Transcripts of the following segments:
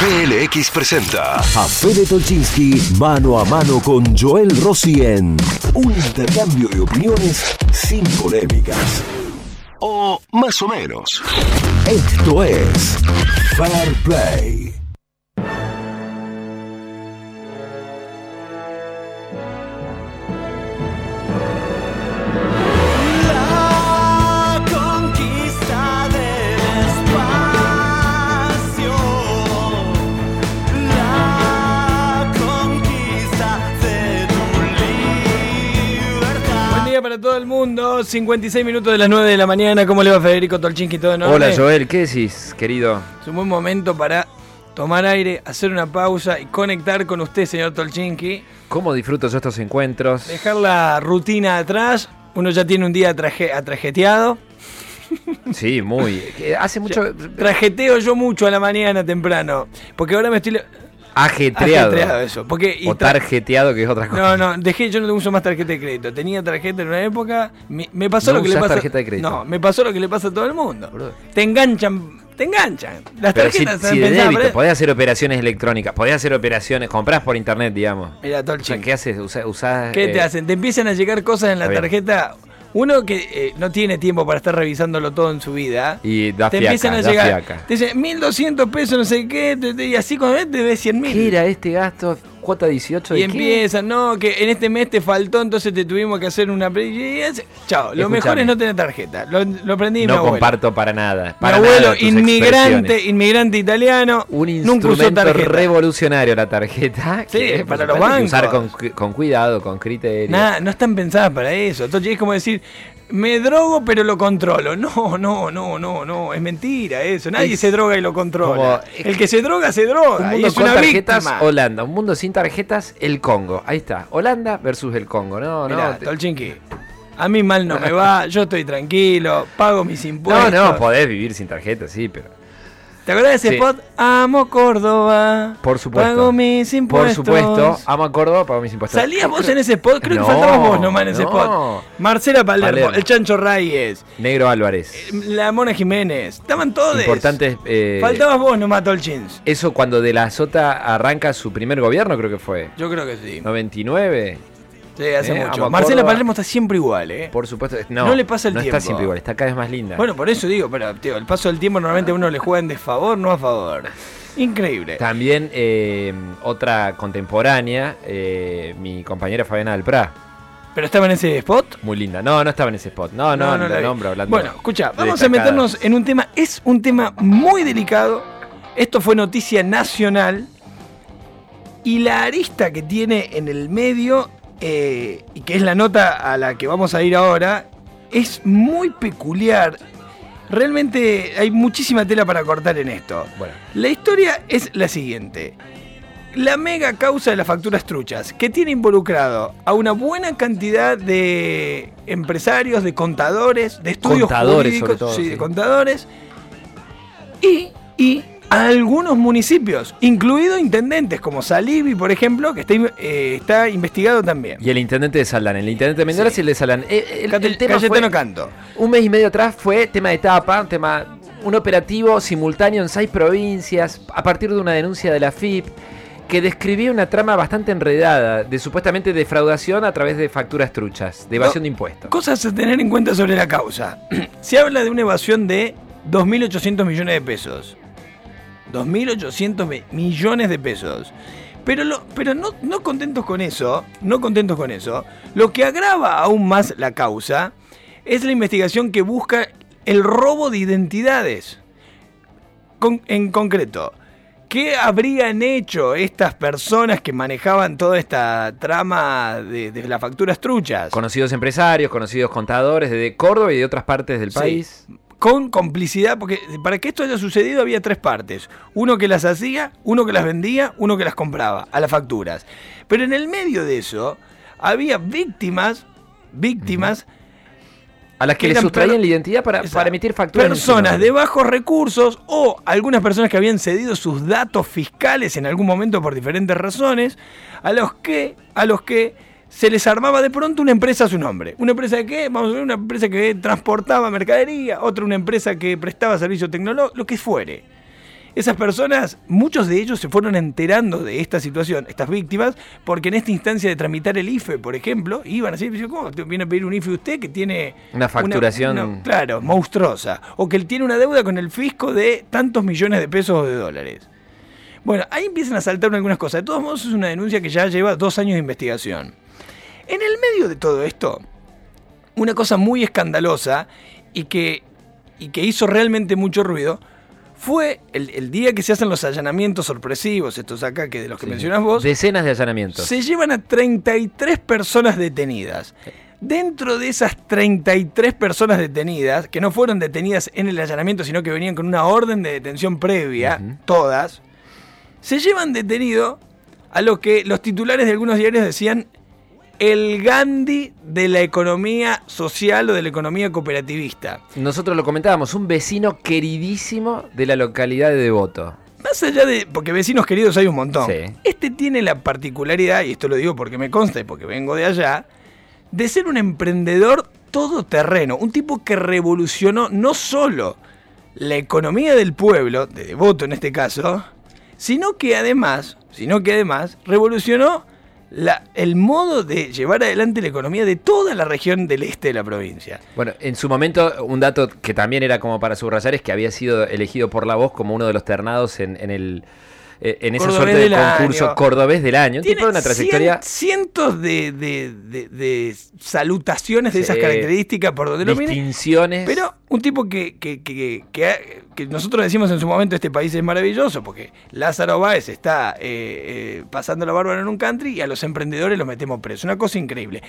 PLX presenta a Fede Tolchinsky mano a mano con Joel Rossi en un intercambio de opiniones sin polémicas. O más o menos. Esto es Fair Play. Todo el mundo, 56 minutos de las 9 de la mañana. ¿Cómo le va Federico Tolchinki? ¿Todo en orden? Hola Joel, ¿qué decís, querido? Es un buen momento para tomar aire, hacer una pausa y conectar con usted, señor Tolchinki. ¿Cómo disfruto yo estos encuentros? Dejar la rutina atrás. Uno ya tiene un día traje- atrajeteado. Sí, muy. que Hace mucho. Trajeteo yo mucho a la mañana temprano. Porque ahora me estoy. Ajetreado. Ajetreado eso. Porque, y O tarjeteado, que es otra No, cosa. no, dejé, yo no uso más tarjeta de crédito. Tenía tarjeta en una época. Me, me pasó ¿No lo que le pasa. tarjeta de crédito? No, me pasó lo que le pasa a todo el mundo. Te enganchan, te enganchan. Las Pero si, tarjetas si están de débito, para- podés hacer operaciones electrónicas, podés hacer operaciones, comprás por internet, digamos. Mira, O sea, Tolchin, ¿Qué haces? Usás, usás, ¿qué eh, te hacen? Te empiezan a llegar cosas en la bien. Uno que eh, no tiene tiempo para estar revisándolo todo en su vida. Y da te fiaca, empiezan a da llegar. fiaca. Te dicen 1200 pesos, no sé qué. te- te- y así cuando ves, te ves 100 mil. ¿Qué era este gasto? ¿Cuota 18 de Y empiezan, no, que en este mes te faltó, entonces te tuvimos que hacer una. pre- y es- Chao, lo Escuchame. mejor es no tener tarjeta. Lo, lo aprendí mi No abuelo. comparto para nada. Mi Para abuelo, nada inmigrante, inmigrante italiano, Un nunca usó tarjeta. revolucionario la tarjeta. Sí, que, para los que Usar con, bancos. con cuidado, con criterio. Nada, no están pensadas para eso. Entonces es como decir, me drogo pero lo controlo. No, no, no, no, no. Es mentira eso. Nadie Es se droga y lo controla. como- El que se droga, se droga. Un y mundo es con una tarjetas, víctima. Holanda. Un mundo sin tarjetas, el Congo. Ahí está. Holanda versus el Congo. No, Mirá, no. te- Tolchinki, a mí mal no me va, yo estoy tranquilo, pago mis No, impuestos. no, podés vivir sin tarjetas, sí, pero. ¿Te acuerdas de ese Sí. spot? Amo Córdoba. Por supuesto. Pago mis Por impuestos. supuesto, amo a Córdoba, pago mis impuestos. ¿Salías vos en ese spot? Creo No, que faltabas vos nomás en ese no. spot. Marcela Palermo, Palermo. el Chancho Reyes, Negro Álvarez. la Mona Jiménez. Estaban todos. Importantes. eh, Faltabas vos nomás, Tolchins. Eso cuando De la Sota arranca su primer gobierno, creo que fue. Yo creo que sí. 99. Sí, hace Eh, mucho. Marcela Córdoba. Palermo está siempre igual, ¿eh? Por supuesto. No, No le pasa el no tiempo. está siempre igual, está cada vez más linda. Bueno, por eso digo, pero tío, el paso del tiempo normalmente a uno le juega en desfavor, no a favor. Increíble. También eh, otra contemporánea, eh, mi compañera Fabiana del Pra. ¿Pero estaba en ese spot? Muy linda. No, no estaba en ese spot. No, no, no, la nombro hablando. Bueno, escucha, vamos a meternos en un tema. Es un tema muy delicado. Esto fue noticia nacional. Y la arista que tiene en el medio, eh, y que es la nota a la que vamos a ir ahora, es muy peculiar. Realmente hay muchísima tela para cortar en esto. Bueno, La historia es la siguiente. La mega causa de las facturas truchas, que tiene involucrado a una buena cantidad de empresarios, de contadores, de estudios Contadores, jurídicos, sobre todo, sí, sí. de contadores, y, y a algunos municipios, incluidos intendentes como Salivi, por ejemplo, que está, eh, está investigado también. y el intendente de Salán. El intendente de Mendoza Sí. y el de Salán. Eh, el, Cate- el tema fue, Canto. un mes y medio atrás fue tema de etapa, un tema. Un operativo simultáneo en seis provincias a partir de una denuncia de la FIP que describía una trama bastante enredada de supuestamente defraudación a través de facturas truchas, de evasión No, de impuestos. Cosas a tener en cuenta sobre la causa. Se habla de una evasión de 2.800 millones de pesos. 2.800 mi- millones de pesos. Pero, lo, pero no, no contentos con eso, no contentos con eso, lo que agrava aún más la causa es la investigación que busca el robo de identidades. Con- en concreto, ¿qué habrían hecho estas personas que manejaban toda esta trama de, de las facturas truchas? Conocidos empresarios, conocidos contadores de Córdoba y de otras partes del Sí. Con complicidad, porque para que esto haya sucedido había tres partes. Uno que las hacía, uno que las vendía, uno que las compraba a las facturas. Pero en el medio de eso había víctimas, víctimas, A las que le Eran sustraían la identidad para, para emitir facturas. personas de bajos recursos o algunas personas que habían cedido sus datos fiscales en algún momento por diferentes razones, a los que, a los que se les armaba de pronto una empresa a su nombre. ¿Una empresa de qué? Vamos a ver, una empresa que transportaba mercadería, otra una empresa que prestaba servicio tecnológico, lo que fuere. Esas personas, muchos de ellos se fueron enterando de esta situación, estas víctimas, porque en esta instancia de tramitar el IFE, por ejemplo, iban así, dicen, ¿cómo viene a pedir un IFE usted que tiene Una facturación- una- claro, monstruosa, o que él tiene una deuda con el fisco de tantos millones de pesos o de dólares? Bueno, ahí empiezan a saltar algunas cosas. De todos modos, es una denuncia que ya lleva dos años de investigación. En el medio de todo esto, una cosa muy escandalosa y que, y que hizo realmente mucho ruido fue el, el día que se hacen los allanamientos sorpresivos, estos acá que de los que Sí. mencionás vos, Decenas de allanamientos. se llevan a 33 personas detenidas. Dentro de esas 33 personas detenidas, que no fueron detenidas en el allanamiento, sino que venían con una orden de detención previa, todas, se llevan detenido a lo que los titulares de algunos diarios decían el Gandhi de la economía social o de la economía cooperativista. Nosotros lo comentábamos, un vecino queridísimo de la localidad de Devoto. Más allá de. Porque vecinos queridos hay un montón. Sí. Este tiene la particularidad, y esto lo digo porque me consta y porque vengo de allá, de ser un emprendedor todoterreno. Un tipo que revolucionó no solo la economía del pueblo, de Devoto en este caso, sino que además, sino que además revolucionó la- el modo de llevar adelante la economía de toda la región del este de la provincia. Bueno, en su momento, un dato que también era como para subrayar es que había sido elegido por la voz como uno de los ternados en, en el eh, en esa Cordobés suerte de del concurso año. cordobés del año. Un Tiene tipo de una trayectoria cien- cientos de, de- de- de salutaciones de esas características por donde lo mire. distinciones. Pero un tipo que, que, que- que ha- que nosotros decimos en su momento este país es maravilloso porque Lázaro Báez está eh, eh, pasando la bárbara en un country y a los emprendedores los metemos presos. Una cosa increíble.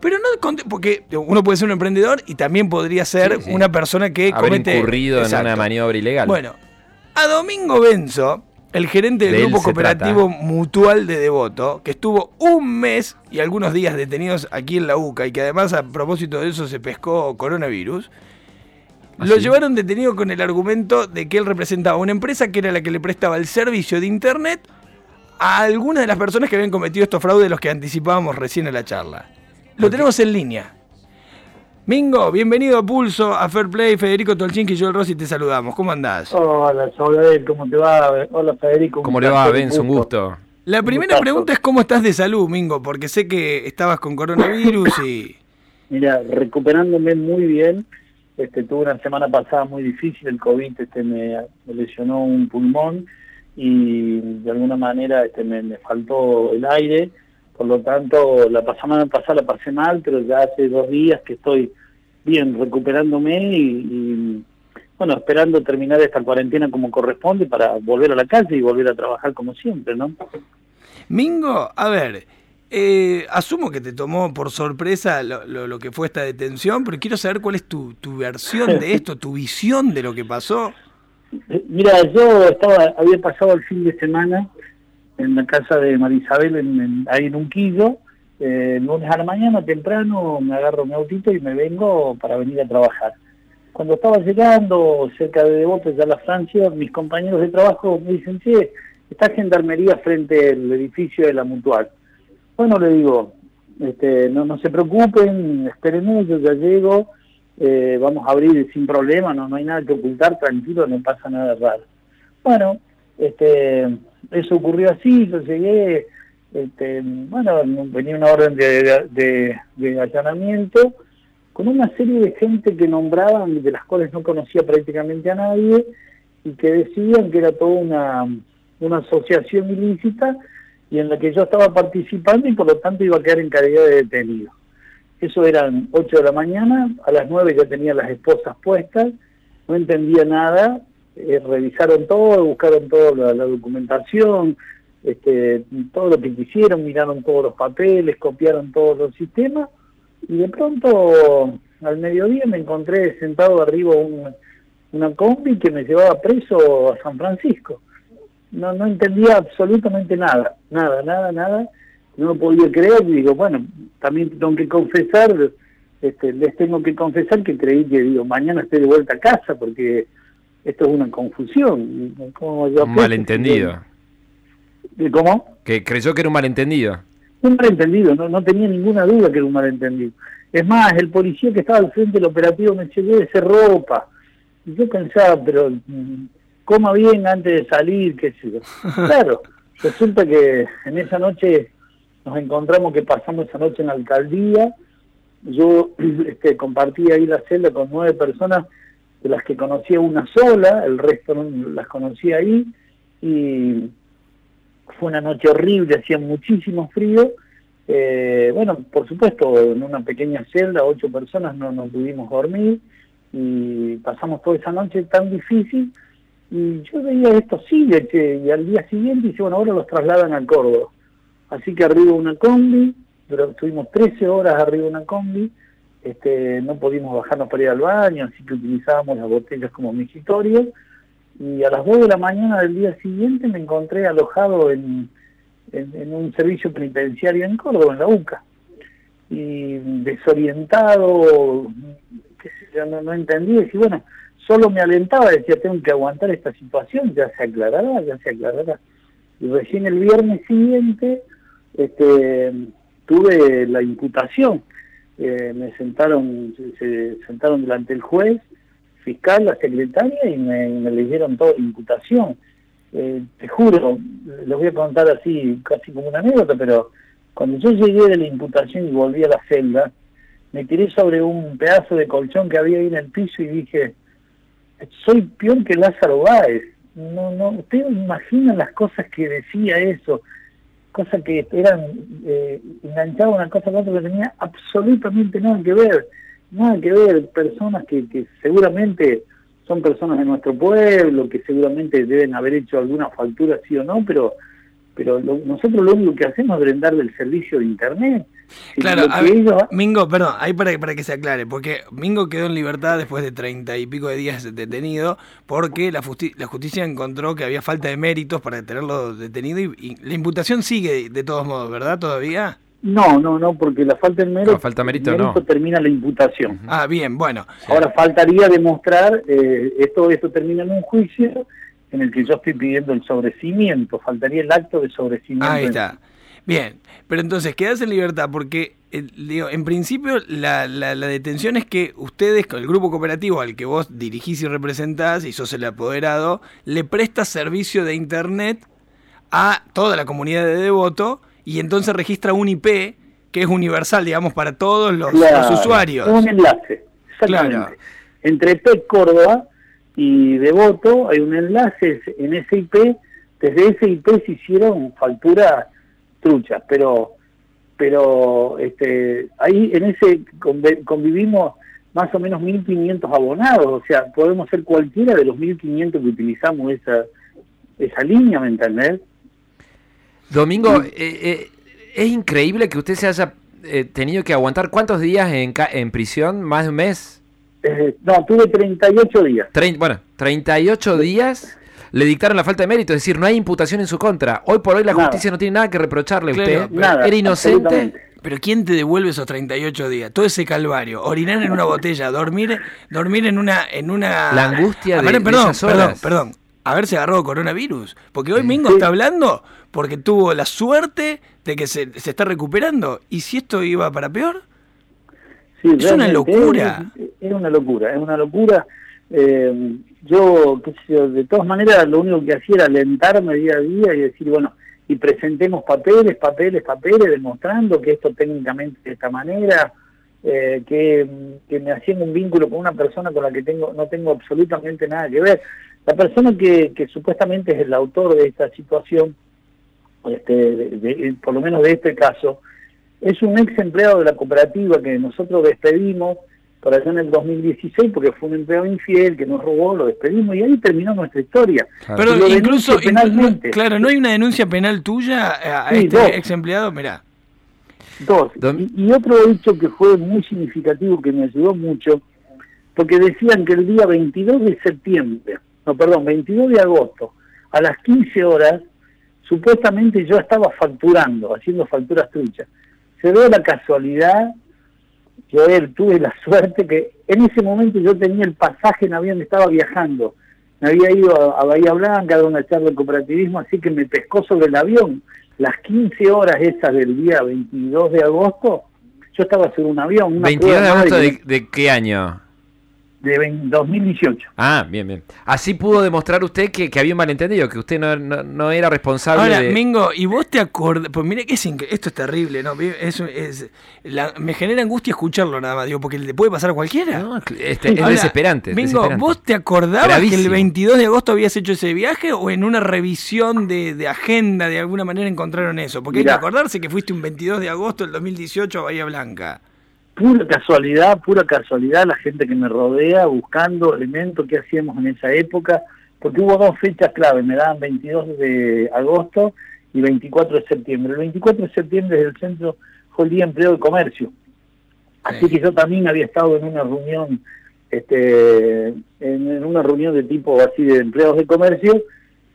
Pero no porque uno puede ser un emprendedor y también podría ser Sí, sí. una persona que haber comete incurrido en Exacto. una maniobra ilegal. Bueno, a Domingo Benzo, el gerente del De Grupo Cooperativo trata. Mutual de Devoto, que estuvo un mes y algunos días detenidos aquí en la UCA y que además a propósito de eso se pescó coronavirus, ¿Ah, lo sí? llevaron detenido con el argumento de que él representaba una empresa que era la que le prestaba el servicio de Internet a algunas de las personas que habían cometido estos fraudes de los que anticipábamos recién en la charla. Lo tenemos en línea. Mingo, bienvenido a Pulso, a Fair Play, Federico Tolchinki y Joel Rossi, te saludamos. ¿Cómo andás? Hola, Saúl, ¿cómo te va? Hola, Federico. ¿Cómo le va, Benzo? Un gusto. La primera pregunta es cómo estás de salud, Mingo, porque sé que estabas con coronavirus y... Mira, recuperándome muy bien. Este, tuve una semana pasada muy difícil, el COVID este, me, me lesionó un pulmón y de alguna manera este, me, me faltó el aire. Por lo tanto, la semana pasada la pasé mal, pero ya hace dos días que estoy bien recuperándome y, y, bueno, esperando terminar esta cuarentena como corresponde para volver a la calle y volver a trabajar como siempre, ¿no? Mingo, a ver, eh, asumo que te tomó por sorpresa lo, lo- lo que fue esta detención, pero quiero saber cuál es tu, tu versión de esto, tu visión de lo que pasó. Mira, yo estaba, había pasado el fin de semana en la casa de Marisabel, en, en- ahí en Unquillo. Eh, a la mañana, temprano, me agarro mi autito y me vengo para venir a trabajar. Cuando estaba llegando cerca de Devoto, ya la Francia, mis compañeros de trabajo me dicen, che, está gendarmería frente al edificio de la Mutual. Bueno, le digo, este, no, no se preocupen, espérenme, yo ya llego, eh, vamos a abrir sin problema, no, no hay nada que ocultar, tranquilo, no pasa nada raro. Bueno, este, eso ocurrió así, yo llegué, este, bueno, venía una orden de, allanamiento con una serie de gente que nombraban, de las cuales no conocía prácticamente a nadie, y que decían que era toda una, una asociación ilícita y en la que yo estaba participando y por lo tanto iba a quedar en calidad de detenido. Eso eran 8 de la mañana, a las 9 ya tenía las esposas puestas, no entendía nada, eh, revisaron todo, buscaron toda la documentación, este, todo lo que quisieron, miraron todos los papeles, copiaron todos los sistemas y de pronto al mediodía me encontré sentado arriba un, una combi que me llevaba preso a San Francisco. No, no entendía absolutamente nada, nada, nada, nada. No lo podía creer y digo, bueno, también tengo que confesar, este, les tengo que confesar que creí que digo, mañana estoy de vuelta a casa porque esto es una confusión. ¿Cómo yo Un malentendido. ¿Y ¿Cómo? Que creyó que era un malentendido. Un malentendido, no, no tenía ninguna duda que era un malentendido. Es más, el policía que estaba al frente del operativo me dice, ese ropa. Y yo pensaba, pero mm, coma bien antes de salir, qué sé yo. Claro, resulta que en esa noche nos encontramos que pasamos esa noche en la alcaldía. Yo este, compartí ahí la celda con nueve personas, de las que conocía una sola, el resto no las conocía ahí, y fue una noche horrible, hacía muchísimo frío. Eh, bueno, por supuesto, en una pequeña celda, ocho personas, no nos pudimos dormir y pasamos toda esa noche tan difícil. Y yo veía esto sigue, che, y al día siguiente dice, bueno, ahora los trasladan al Córdoba. Así que arriba una combi, estuvimos 13 horas arriba una combi, este, no pudimos bajarnos para ir al baño, así que utilizábamos las botellas como migitorios. Y a las 2 de la mañana del día siguiente me encontré alojado en, en, un servicio penitenciario en Córdoba, en la UCA. Y desorientado, sé yo, no, no entendí, y bueno, solo me alentaba, decía, tengo que aguantar esta situación, ya se aclarará, ya se aclarará. Y recién el viernes siguiente este, tuve la imputación. Eh, me sentaron, se, se sentaron delante del juez, fiscal, la secretaria y me, me leyeron toda la imputación. Eh, te juro, les voy a contar así, casi como una anécdota, pero cuando yo llegué de la imputación y volví a la celda, me tiré sobre un pedazo de colchón que había ahí en el piso y dije, soy peor que Lázaro Báez. No, no, ustedes imaginan las cosas que decía eso, cosas que eran eh, enganchadas una cosa con otra que tenía absolutamente nada que ver, nada que ver, personas que, que seguramente son personas de nuestro pueblo, que seguramente deben haber hecho alguna factura sí o no, pero pero lo- nosotros lo único que hacemos es brindarle el servicio de internet. Si Claro, a ellos- Mingo, perdón, ahí para, para que se aclare, porque Mingo quedó en libertad después de treinta y pico de días detenido, porque la, justi- la justicia encontró que había falta de méritos para tenerlo detenido y, y la imputación sigue de todos modos, ¿verdad? ¿Todavía? No, no, no, porque la falta de mérito, No, falta mérito, no. termina la imputación. Ah, bien, bueno. Ahora faltaría demostrar, eh, esto, esto termina en un juicio en el que yo estoy pidiendo el sobrecimiento, faltaría el acto de sobrecimiento. Ahí está. Bien, pero entonces quedas en libertad porque, eh, digo, en principio la, la, la detención es que ustedes, con el grupo cooperativo al que vos dirigís y representás y sos el apoderado, le prestas servicio de internet a toda la comunidad de Devoto y entonces registra un IP que es universal, digamos, para todos los, Claro, los usuarios. Un enlace, exactamente. Claro. Entre PEC Córdoba y Devoto hay un enlace en ese IP, desde ese IP se hicieron facturas truchas, pero pero este ahí en ese convivimos más o menos 1.500 abonados, o sea, podemos ser cualquiera de los 1.500 que utilizamos esa, esa línea, ¿me entendés? Domingo, eh, eh, es increíble que usted se haya eh, tenido que aguantar cuántos días en, ca- en prisión, más de un mes. Eh, no, tuve 38 días. Trein- bueno, 38 días le dictaron la falta de mérito, es decir, no hay imputación en su contra. Hoy por hoy la Nada. justicia no tiene nada que reprocharle a Claro, usted. Nada, Era inocente. Pero ¿quién te devuelve esos 38 días? Todo ese calvario, orinar en una botella, dormir, dormir en una, en una. La angustia A de- perdón, esas perdón, perdón. Haberse agarrado coronavirus. Porque hoy Mingo Sí. está hablando porque tuvo la suerte de que se, se está recuperando. ¿Y si esto iba para peor? Sí, Es una locura. Es, es una locura, es una locura. Eh, yo, qué sé yo, de todas maneras, lo único que hacía era alentarme día a día y decir, bueno, y presentemos papeles, papeles, papeles, demostrando que esto técnicamente de esta manera, eh, que, que me hacían un vínculo con una persona con la que tengo no tengo absolutamente nada que ver. La persona que, que supuestamente es el autor de esta situación, este, de- de- por lo menos de este caso, es un ex empleado de la cooperativa que nosotros despedimos por allá en el 2016 porque fue un empleado infiel que nos robó, lo despedimos y ahí terminó nuestra historia. Claro. Pero lo incluso, penalmente. inclu- claro, no hay una denuncia penal tuya a Sí, este dos. ex empleado, mirá. Dos. Y otro hecho que fue muy significativo, que me ayudó mucho, porque decían que el día 22 de septiembre, no, perdón, 22 de agosto, a las 15 horas, supuestamente yo estaba facturando, haciendo facturas truchas. Se dio la casualidad, yo tuve la suerte que en ese momento yo tenía el pasaje en avión, estaba viajando. Me había ido a, a Bahía Blanca a una charla de cooperativismo, así que me pescó sobre el avión. Las 15 horas esas del día 22 de agosto, yo estaba sobre un avión. Una 22 de agosto de qué año? De 20 2018. Ah, bien, bien. Así pudo demostrar usted que, que había un malentendido, que usted no, no, no era responsable Ahora, de... Mingo, ¿y vos te acordás? Pues mire que es esto es terrible, ¿no? Es, es- la- me genera angustia escucharlo nada más, digo, porque le puede pasar a cualquiera. No, este, es Ahora, desesperante. Mingo, desesperante. ¿vos te acordabas que el Gravísimo. 22 de agosto habías hecho ese viaje o en una revisión de, de agenda de alguna manera encontraron eso? Porque hay que Mirá. acordarse que fuiste un 22 de agosto del 2018 a Bahía Blanca. Pura casualidad, pura casualidad, la gente que me rodea buscando elementos que hacíamos en esa época, porque hubo dos fechas clave, me daban 22 de agosto y 24 de septiembre. El 24 de septiembre desde el centro fue el Día de Empleo de Comercio. Así Sí. que yo también había estado en una reunión, este, en, en una reunión de tipo así de empleados de comercio,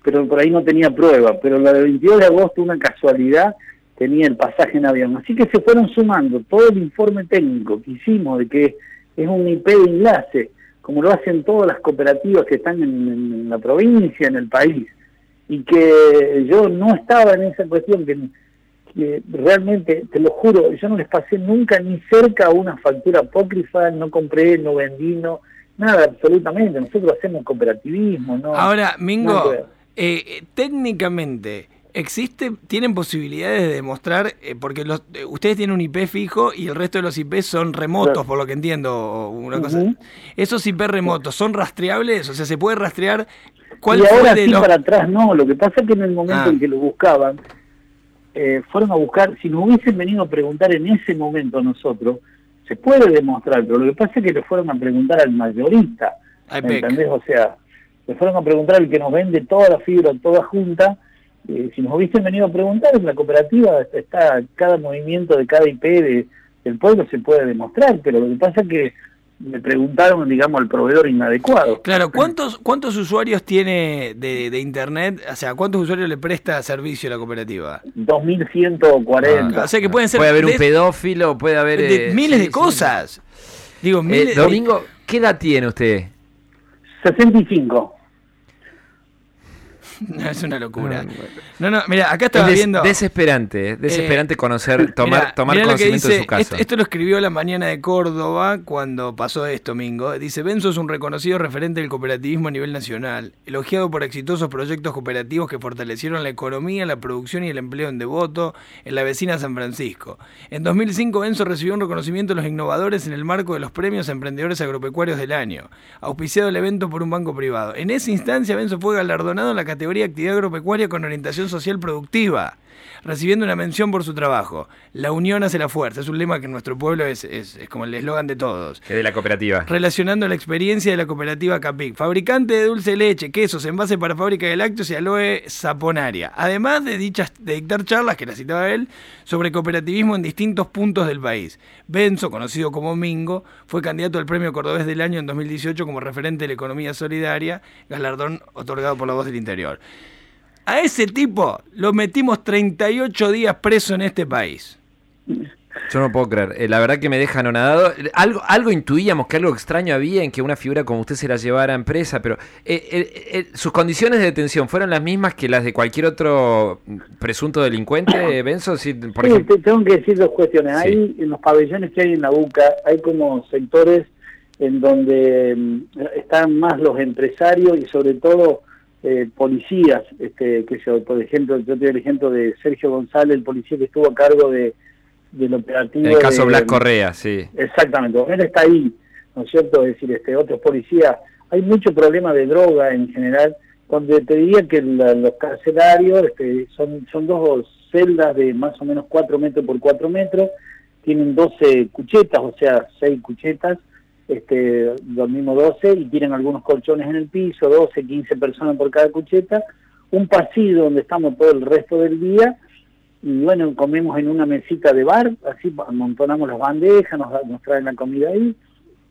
pero por ahí no tenía prueba. Pero la del 22 de agosto, una casualidad, tenía el pasaje en avión. Así que se fueron sumando todo el informe técnico que hicimos de que es un IP de enlace, como lo hacen todas las cooperativas que están en, en la provincia, en el país, y que yo no estaba en esa cuestión, que, que realmente, te lo juro, yo no les pasé nunca ni cerca una factura apócrifa, no compré, no vendí, no, nada, absolutamente. Nosotros hacemos cooperativismo, ¿no? Ahora, Mingo, eh, eh, técnicamente, ¿existe, tienen posibilidades de demostrar, eh, porque los, eh, ustedes tienen un IP fijo y el resto de los IP son remotos, Claro. por lo que entiendo, una cosa. Ujú. ¿Esos IP remotos son rastreables? O sea, ¿se puede rastrear cuál y fue ahora de sí los... para atrás no, lo que pasa es que en el momento Ah. en que lo buscaban, eh, fueron a buscar, si nos hubiesen venido a preguntar en ese momento a nosotros, se puede demostrar, pero lo que pasa es que le fueron a preguntar al mayorista, Al ¿me PEC. entendés? O sea, le fueron a preguntar al que nos vende toda la fibra, toda junta, eh, si nos hubiesen venido a preguntar, en la cooperativa está cada movimiento de cada IP de- del pueblo se puede demostrar, pero lo que pasa es que le preguntaron, digamos, al proveedor inadecuado. Claro, ¿cuántos, ¿cuántos usuarios tiene de, de Internet? O sea, ¿cuántos usuarios le presta servicio a la cooperativa? 2140. o sea que pueden ser Puede haber un pedófilo, puede haber... de eh, miles sí, de sí. cosas. Digo, Eh, miles Domingo, ¿qué edad tiene usted? 65. No, es una locura. No. No, mira, acá estaba Es viendo. desesperante, es desesperante Eh, conocer, tomar, Mirá, tomar mirá conocimiento de su caso. Esto, esto lo escribió la mañana de Córdoba cuando pasó esto, Mingo. Dice, Benzo es un reconocido referente del cooperativismo a nivel nacional, elogiado por exitosos proyectos cooperativos que fortalecieron la economía, la producción y el empleo en Devoto, en la vecina San Francisco. En 2005, Benzo recibió un reconocimiento de los innovadores en el marco de los premios a Emprendedores Agropecuarios del Año, auspiciado el evento por un banco privado. En esa instancia, Benzo fue galardonado en la categoría Actividad Agropecuaria con orientación social productiva recibiendo una mención por su trabajo. La unión hace la fuerza. Es un lema que en nuestro pueblo es, es- es como el eslogan de todos. Que de la cooperativa. Relacionando la experiencia de la cooperativa Capic, fabricante de dulce de leche, quesos, envase para fábrica de lácteos y aloe saponaria. Además de dichas de dictar charlas, que la citaba él, sobre cooperativismo en distintos puntos del país. Benzo, conocido como Mingo, fue candidato al Premio Cordobés del Año en 2018 como referente de la economía solidaria, galardón otorgado por la Voz del Interior. A ese tipo lo metimos 38 días preso en este país. Yo no puedo creer. Eh, la verdad que me deja anonadado. Algo, algo intuíamos que algo extraño había en que una figura como usted se la llevara a empresa, pero eh, eh, eh, sus condiciones de detención fueron las mismas que las de cualquier otro presunto delincuente, Benzo. Sí, por Sí, ejemplo. te- tengo que decir dos cuestiones. Sí. Hay en los pabellones que hay en la UCA, hay como sectores en donde mm, están más los empresarios y sobre todo eh, policías, este, que yo, por ejemplo, yo te doy el ejemplo de Sergio González, el policía que estuvo a cargo de del operativo. En el caso de- Blas Correa, sí. Exactamente, él está ahí, ¿no es cierto? Es decir, este, otros policías, hay mucho problema de droga en general, donde te diría que la- los carcelarios este, son, son dos celdas de más o menos 4 metros por 4 metros, tienen 12 cuchetas, o sea, 6 cuchetas, este, dormimos 12 y tienen algunos colchones en el piso, 12, 15 personas por cada cucheta, un pasillo donde estamos todo el resto del día y bueno, comemos en una mesita de bar, así amontonamos las bandejas, nos, nos traen la comida ahí,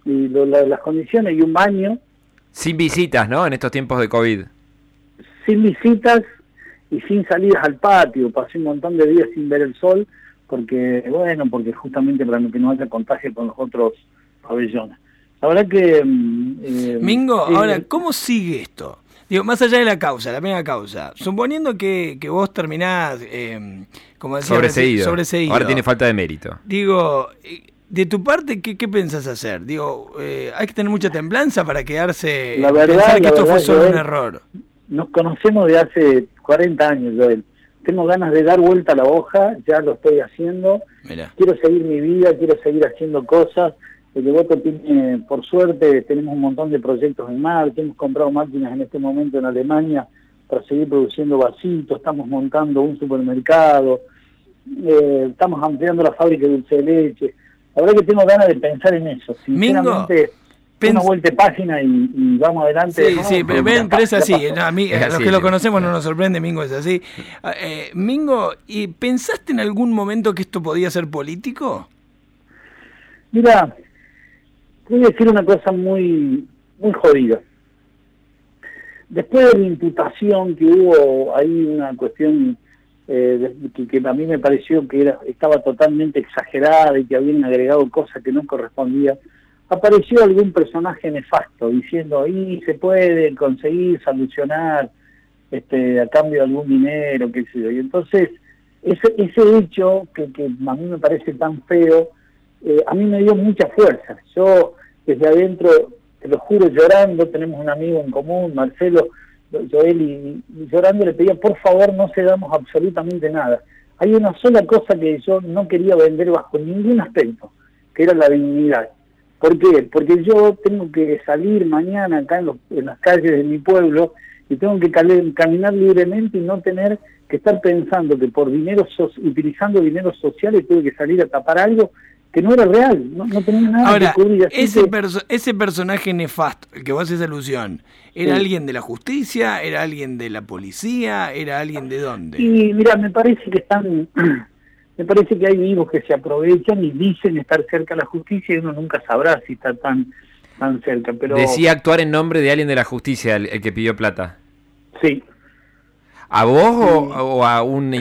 y lo- la- las condiciones, y un baño, Sin visitas, ¿no? En estos tiempos de COVID. sin visitas y sin salidas al patio, pasé un montón de días sin ver el sol, porque, bueno, porque justamente para que no haya contagio con los otros pabellones. La verdad que... mm, eh, Mingo, eh, ahora, ¿cómo sigue esto? Digo, más allá de la causa, la mega causa, suponiendo que, que vos terminás, eh, como decía, Sobreseído. sobreseído. Ahora tiene falta de mérito. Digo, eh, de tu parte, ¿qué, qué pensás hacer? Digo, eh, hay que tener mucha templanza para quedarse La verdad, pensar que la esto fue solo un error. Nos conocemos de hace 40 años, Joel. Tengo ganas de dar vuelta a la hoja, ya lo estoy haciendo. Quiero seguir mi vida, quiero seguir haciendo cosas. El Devoto tiene, por suerte, tenemos un montón de proyectos en marcha. Hemos comprado máquinas en este momento en Alemania para seguir produciendo vasitos. Estamos montando un supermercado. eh, estamos ampliando la fábrica de dulce de leche. La verdad que tengo ganas de pensar en eso. Mingo, Sinceramente, una pens- vuelta de página y, y vamos adelante. Sí, No, sí, pero, ven, pero es así. no, a mí, a los que lo Mingo. conocemos no nos sorprende, Mingo es así. Ah, eh, Mingo, ¿y pensaste en algún momento que esto podía ser político? Mira, voy a decir una cosa muy, muy jodida. Después de la imputación que hubo ahí una cuestión eh, que, a mí me pareció que era estaba totalmente exagerada y que habían agregado cosas que no correspondían, apareció algún personaje nefasto diciendo ahí se puede conseguir solucionar este a cambio de algún dinero, qué sé yo. Y entonces ese, ese hecho que, que a mí me parece tan feo, eh, a mí me dio mucha fuerza. Yo desde adentro, te lo juro, llorando, tenemos un amigo en común, Marcelo, Joel, y, llorando le pedía, por favor, no cedamos absolutamente nada. Hay una sola cosa que yo no quería vender bajo ningún aspecto, que era la dignidad. ¿Por qué? Porque yo tengo que salir mañana acá en, los- en las calles de mi pueblo y tengo que caminar libremente y no tener que estar pensando que por dinero, so- utilizando dinero social, tuve que salir a tapar algo que no era real, no, no tenía nada Ahora, que cubrir. Así ese, que- perso- ese personaje nefasto, el que vos haces alusión, ¿era Sí. alguien de la justicia? ¿Era alguien de la policía? ¿Era alguien de dónde? Y mira, me parece que están, me parece que hay vivos que se aprovechan y dicen estar cerca de la justicia y uno nunca sabrá si está tan tan cerca. Pero Decía actuar en nombre de alguien de la justicia, el, el que pidió plata. sí, ¿A vos o, o a un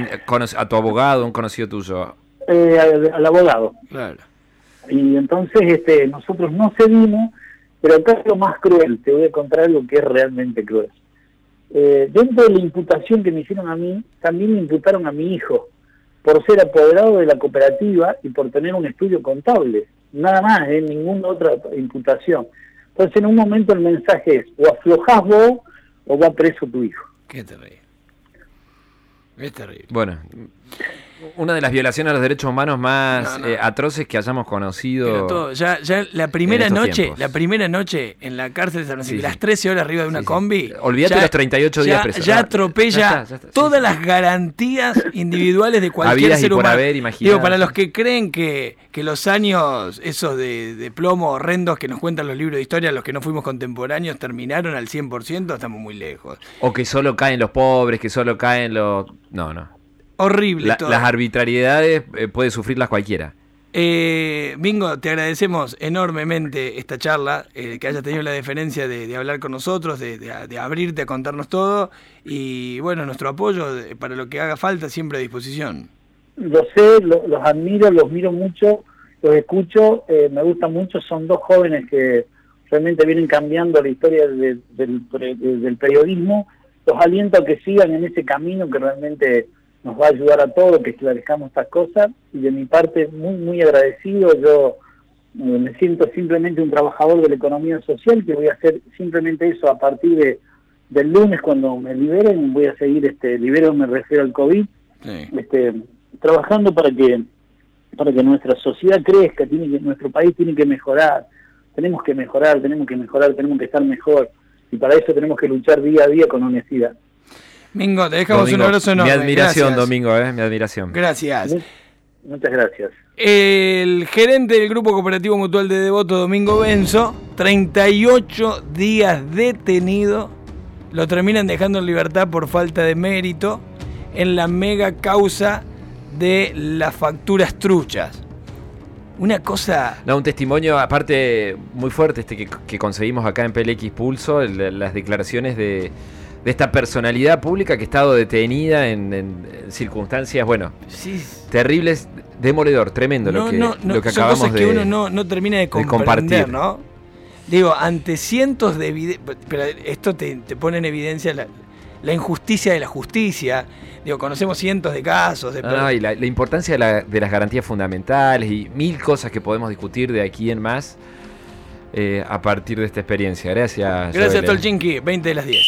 a tu abogado, un conocido tuyo? Eh, al, al abogado. Claro. Y entonces este, nosotros no cedimos, pero acá es lo más cruel, te voy a contar algo que es realmente cruel. Eh, dentro de la imputación que me hicieron a mí, también me imputaron a mi hijo por ser apoderado de la cooperativa y por tener un estudio contable. Nada más, ¿eh? ninguna otra imputación. Entonces en un momento el mensaje es, o aflojás vos o va preso tu hijo. Qué terrible. Es terrible. Bueno, una de las violaciones a los derechos humanos más No, no. eh, atroces que hayamos conocido. Pero todo, ya, ya la primera noche, tiempos. la primera noche en la cárcel de San Francisco, Sí, las sí. 13 horas arriba de una Sí, sí. combi. Olvídate ya- los 38 días ya- preso. Ya atropella ya está, todas las garantías individuales de cualquier ser por humano. haber. Digo, para los que creen que, que los años esos de, de plomo horrendos que nos cuentan los libros de historia, los que no fuimos contemporáneos, terminaron al 100%, estamos muy lejos. O que solo caen los pobres, que solo caen los. No, no. Horrible La- todo. las arbitrariedades eh, puede sufrirlas cualquiera. Eh, Bingo, te agradecemos enormemente esta charla, eh, que hayas tenido la deferencia de, de hablar con nosotros, de, de- de abrirte a contarnos todo y bueno, nuestro apoyo de- para lo que haga falta siempre a disposición. Lo sé, lo- los admiro, los miro mucho, los escucho, eh, me gustan mucho, son dos jóvenes que realmente vienen cambiando la historia de- del, del periodismo, los aliento a que sigan en ese camino que realmente nos va a ayudar a todos, que esclarezcamos estas cosas, y de mi parte muy, muy agradecido, yo eh, me siento simplemente un trabajador de la economía social, que voy a hacer simplemente eso a partir de, del lunes cuando me liberen, voy a seguir, este libero me refiero al COVID, Sí. este, trabajando para que para que nuestra sociedad crezca, tiene que, nuestro país tiene que mejorar, tenemos que mejorar, tenemos que mejorar, tenemos que estar mejor. Y para eso tenemos que luchar día a día con honestidad. Mingo, te dejamos Domingo, un abrazo enorme. Mi admiración, Gracias. Domingo, eh, mi admiración. Gracias. Mu- Muchas gracias. El gerente del Grupo Cooperativo Mutual de Devoto, Domingo Benzo, 38 días detenido, lo terminan dejando en libertad por falta de mérito en la mega causa de las facturas truchas. Una cosa... No, un testimonio aparte muy fuerte este que, que conseguimos acá en PLX Pulso, el- las declaraciones de, de esta personalidad pública que ha estado detenida en, en circunstancias, bueno, Sí, terribles, demoledor, tremendo lo que, lo que son acabamos cosas de... que uno no, no termina de comprender, compartir. ¿no? Digo, ante cientos de pero esto te, te pone en evidencia la, la injusticia de la justicia. Digo, conocemos cientos de casos. De Ah, y la, la importancia de, la- de las garantías fundamentales y mil cosas que podemos discutir de aquí en más eh, a partir de esta experiencia. Gracias. Gracias. Tolchinki. 20 de las 10.